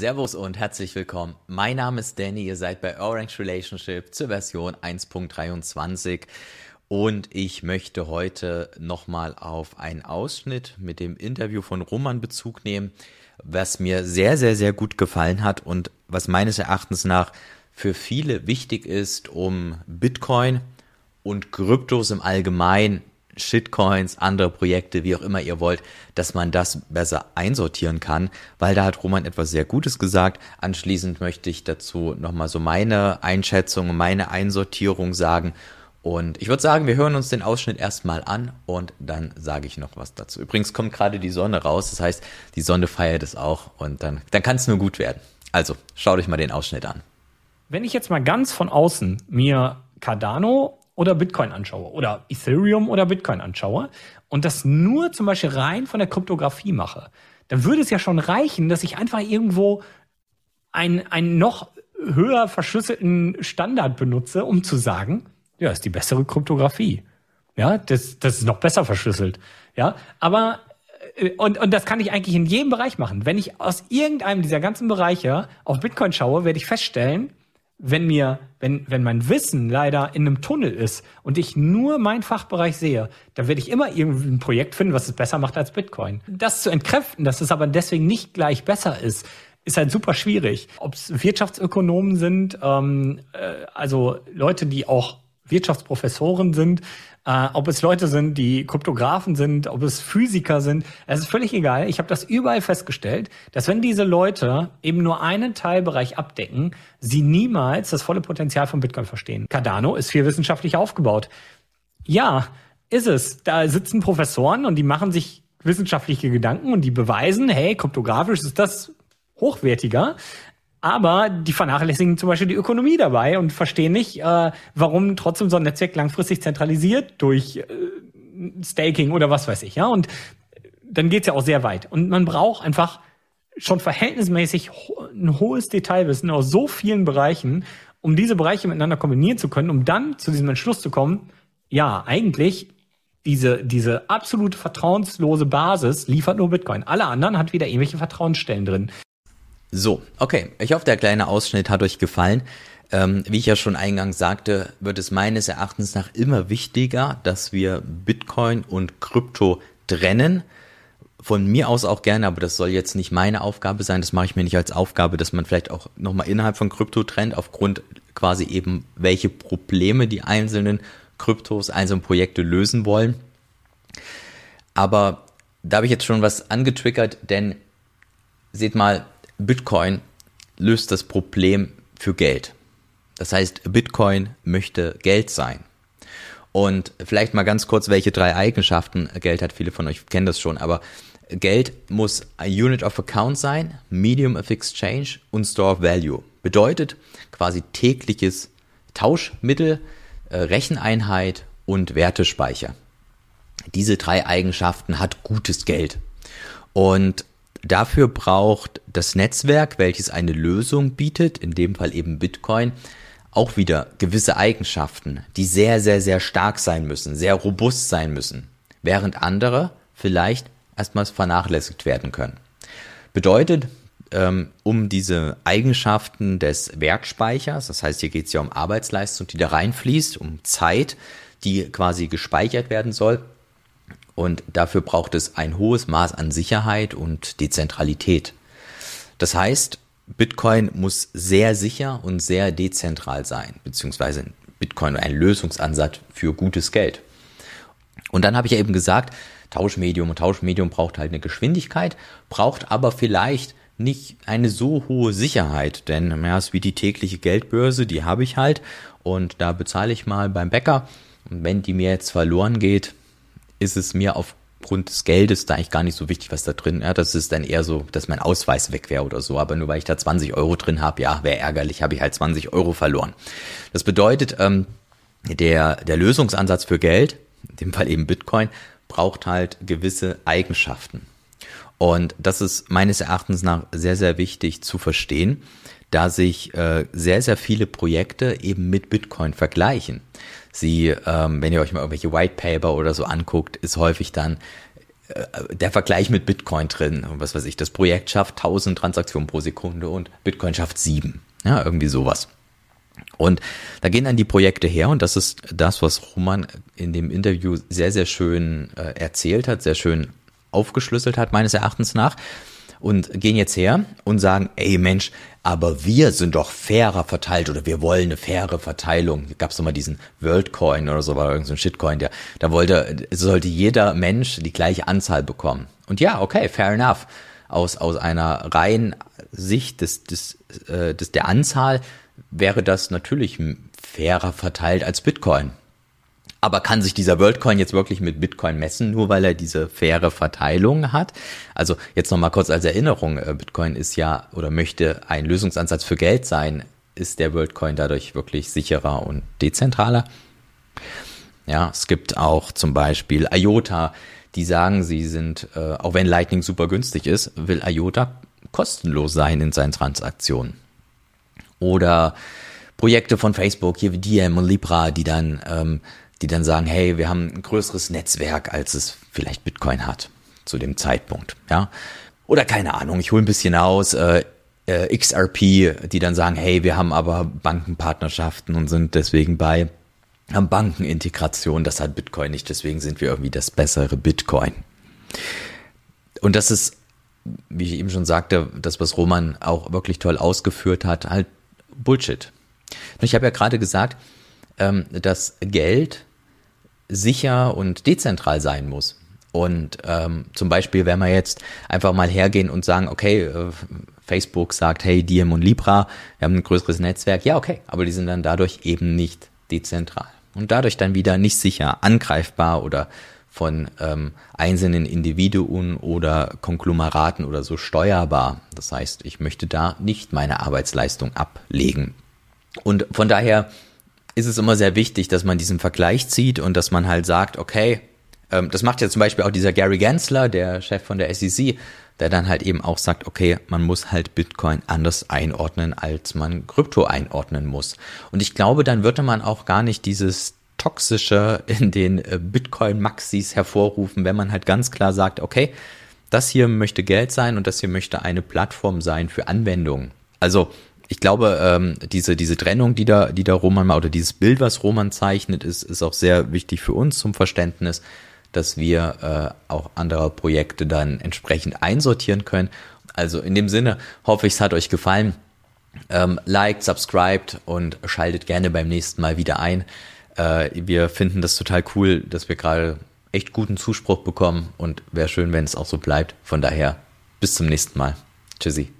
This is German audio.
Servus und herzlich willkommen. Mein Name ist Danny, ihr seid bei Orange Relationship zur Version 1.23 und ich möchte heute nochmal auf einen Ausschnitt mit dem Interview von Roman Bezug nehmen, was mir sehr, sehr, sehr gut gefallen hat und was meines Erachtens nach für viele wichtig ist, um Bitcoin und Kryptos im Allgemeinen Shitcoins, andere Projekte, wie auch immer ihr wollt, dass man das besser einsortieren kann, weil da hat Roman etwas sehr Gutes gesagt. Anschließend möchte ich dazu nochmal so meine Einschätzung, meine Einsortierung sagen. Und ich würde sagen, wir hören uns den Ausschnitt erstmal an und dann sage ich noch was dazu. Übrigens kommt gerade die Sonne raus, das heißt, die Sonne feiert es auch und dann, dann kann es nur gut werden. Also, schaut euch mal den Ausschnitt an. Wenn ich jetzt mal ganz von außen mir Cardano oder Bitcoin anschaue oder Ethereum oder Bitcoin anschaue und das nur zum Beispiel rein von der Kryptographie mache, dann würde es ja schon reichen, dass ich einfach irgendwo einen, einen noch höher verschlüsselten Standard benutze, um zu sagen, ja, ist die bessere Kryptographie. Ja, das, das ist noch besser verschlüsselt. Ja, aber äh, und, und das kann ich eigentlich in jedem Bereich machen. Wenn ich aus irgendeinem dieser ganzen Bereiche auf Bitcoin schaue, werde ich feststellen, wenn mir, wenn, wenn mein Wissen leider in einem Tunnel ist und ich nur meinen Fachbereich sehe, dann werde ich immer irgendwie ein Projekt finden, was es besser macht als Bitcoin. Das zu entkräften, dass es aber deswegen nicht gleich besser ist, ist halt super schwierig. Ob es Wirtschaftsökonomen sind, ähm, äh, also Leute, die auch Wirtschaftsprofessoren sind, äh, ob es Leute sind, die Kryptografen sind, ob es Physiker sind, es ist völlig egal. Ich habe das überall festgestellt, dass wenn diese Leute eben nur einen Teilbereich abdecken, sie niemals das volle Potenzial von Bitcoin verstehen. Cardano ist viel wissenschaftlich aufgebaut. Ja, ist es. Da sitzen Professoren und die machen sich wissenschaftliche Gedanken und die beweisen, hey, kryptografisch ist das hochwertiger. Aber die vernachlässigen zum Beispiel die Ökonomie dabei und verstehen nicht, äh, warum trotzdem so ein Netzwerk langfristig zentralisiert durch äh, Staking oder was weiß ich. Ja, und dann geht's ja auch sehr weit. Und man braucht einfach schon verhältnismäßig ho ein hohes Detailwissen aus so vielen Bereichen, um diese Bereiche miteinander kombinieren zu können, um dann zu diesem Entschluss zu kommen, ja, eigentlich diese, diese absolute vertrauenslose Basis liefert nur Bitcoin. Alle anderen hat wieder irgendwelche Vertrauensstellen drin. So, okay. Ich hoffe, der kleine Ausschnitt hat euch gefallen. Ähm, wie ich ja schon eingangs sagte, wird es meines Erachtens nach immer wichtiger, dass wir Bitcoin und Krypto trennen. Von mir aus auch gerne, aber das soll jetzt nicht meine Aufgabe sein. Das mache ich mir nicht als Aufgabe, dass man vielleicht auch nochmal innerhalb von Krypto trennt, aufgrund quasi eben, welche Probleme die einzelnen Kryptos, einzelnen Projekte lösen wollen. Aber da habe ich jetzt schon was angetriggert, denn seht mal, Bitcoin löst das Problem für Geld. Das heißt, Bitcoin möchte Geld sein. Und vielleicht mal ganz kurz, welche drei Eigenschaften Geld hat. Viele von euch kennen das schon, aber Geld muss ein Unit of Account sein, Medium of Exchange und Store of Value. Bedeutet quasi tägliches Tauschmittel, äh, Recheneinheit und Wertespeicher. Diese drei Eigenschaften hat gutes Geld. Und Dafür braucht das Netzwerk, welches eine Lösung bietet, in dem Fall eben Bitcoin, auch wieder gewisse Eigenschaften, die sehr, sehr, sehr stark sein müssen, sehr robust sein müssen, während andere vielleicht erstmals vernachlässigt werden können. Bedeutet, ähm, um diese Eigenschaften des Wertspeichers, das heißt, hier geht es ja um Arbeitsleistung, die da reinfließt, um Zeit, die quasi gespeichert werden soll, und dafür braucht es ein hohes Maß an Sicherheit und Dezentralität. Das heißt, Bitcoin muss sehr sicher und sehr dezentral sein, beziehungsweise Bitcoin ein Lösungsansatz für gutes Geld. Und dann habe ich ja eben gesagt, Tauschmedium und Tauschmedium braucht halt eine Geschwindigkeit, braucht aber vielleicht nicht eine so hohe Sicherheit, denn ja, ist wie die tägliche Geldbörse, die habe ich halt und da bezahle ich mal beim Bäcker und wenn die mir jetzt verloren geht, ist es mir aufgrund des Geldes da eigentlich gar nicht so wichtig, was da drin. Ja, das ist dann eher so, dass mein Ausweis weg wäre oder so. Aber nur weil ich da 20 Euro drin habe, ja, wäre ärgerlich, habe ich halt 20 Euro verloren. Das bedeutet, ähm, der, der Lösungsansatz für Geld, in dem Fall eben Bitcoin, braucht halt gewisse Eigenschaften. Und das ist meines Erachtens nach sehr, sehr wichtig zu verstehen, da sich äh, sehr, sehr viele Projekte eben mit Bitcoin vergleichen. Sie, ähm, wenn ihr euch mal irgendwelche White Paper oder so anguckt, ist häufig dann äh, der Vergleich mit Bitcoin drin. Was weiß ich, das Projekt schafft 1000 Transaktionen pro Sekunde und Bitcoin schafft sieben. Ja, irgendwie sowas. Und da gehen dann die Projekte her und das ist das, was Roman in dem Interview sehr, sehr schön äh, erzählt hat, sehr schön aufgeschlüsselt hat, meines Erachtens nach. Und gehen jetzt her und sagen, ey Mensch, aber wir sind doch fairer verteilt oder wir wollen eine faire Verteilung. Gab es mal diesen Worldcoin oder so, war irgendein so Shitcoin, der, da wollte, sollte jeder Mensch die gleiche Anzahl bekommen. Und ja, okay, fair enough. Aus, aus einer reinen Sicht des, des, äh, des, der Anzahl wäre das natürlich fairer verteilt als Bitcoin. Aber kann sich dieser WorldCoin jetzt wirklich mit Bitcoin messen, nur weil er diese faire Verteilung hat? Also jetzt nochmal kurz als Erinnerung, äh, Bitcoin ist ja oder möchte ein Lösungsansatz für Geld sein. Ist der WorldCoin dadurch wirklich sicherer und dezentraler? Ja, es gibt auch zum Beispiel IOTA, die sagen, sie sind, äh, auch wenn Lightning super günstig ist, will IOTA kostenlos sein in seinen Transaktionen. Oder Projekte von Facebook, hier wie Diem und Libra, die dann, ähm, die dann sagen, hey, wir haben ein größeres Netzwerk, als es vielleicht Bitcoin hat zu dem Zeitpunkt, ja. Oder keine Ahnung, ich hole ein bisschen aus, äh, äh, XRP, die dann sagen, hey, wir haben aber Bankenpartnerschaften und sind deswegen bei haben Bankenintegration, das hat Bitcoin nicht, deswegen sind wir irgendwie das bessere Bitcoin. Und das ist, wie ich eben schon sagte, das, was Roman auch wirklich toll ausgeführt hat, halt Bullshit. Ich habe ja gerade gesagt, ähm, dass Geld sicher und dezentral sein muss. Und ähm, zum Beispiel, wenn wir jetzt einfach mal hergehen und sagen, okay, äh, Facebook sagt, hey, Diem und Libra, wir haben ein größeres Netzwerk, ja, okay, aber die sind dann dadurch eben nicht dezentral. Und dadurch dann wieder nicht sicher angreifbar oder von ähm, einzelnen Individuen oder Konglomeraten oder so steuerbar. Das heißt, ich möchte da nicht meine Arbeitsleistung ablegen. Und von daher ist es immer sehr wichtig, dass man diesen Vergleich zieht und dass man halt sagt, okay, ähm, das macht ja zum Beispiel auch dieser Gary Gensler, der Chef von der SEC, der dann halt eben auch sagt, okay, man muss halt Bitcoin anders einordnen, als man Krypto einordnen muss. Und ich glaube, dann würde man auch gar nicht dieses toxischer in den äh, Bitcoin-Maxis hervorrufen, wenn man halt ganz klar sagt, okay, das hier möchte Geld sein und das hier möchte eine Plattform sein für Anwendungen. Also ich glaube, ähm, diese, diese Trennung, die da, die da Roman mal, oder dieses Bild, was Roman zeichnet, ist, ist auch sehr wichtig für uns zum Verständnis, dass wir äh, auch andere Projekte dann entsprechend einsortieren können. Also in dem Sinne hoffe ich, es hat euch gefallen. Ähm, liked, subscribed und schaltet gerne beim nächsten Mal wieder ein. Äh, wir finden das total cool, dass wir gerade echt guten Zuspruch bekommen und wäre schön, wenn es auch so bleibt. Von daher, bis zum nächsten Mal. Tschüssi.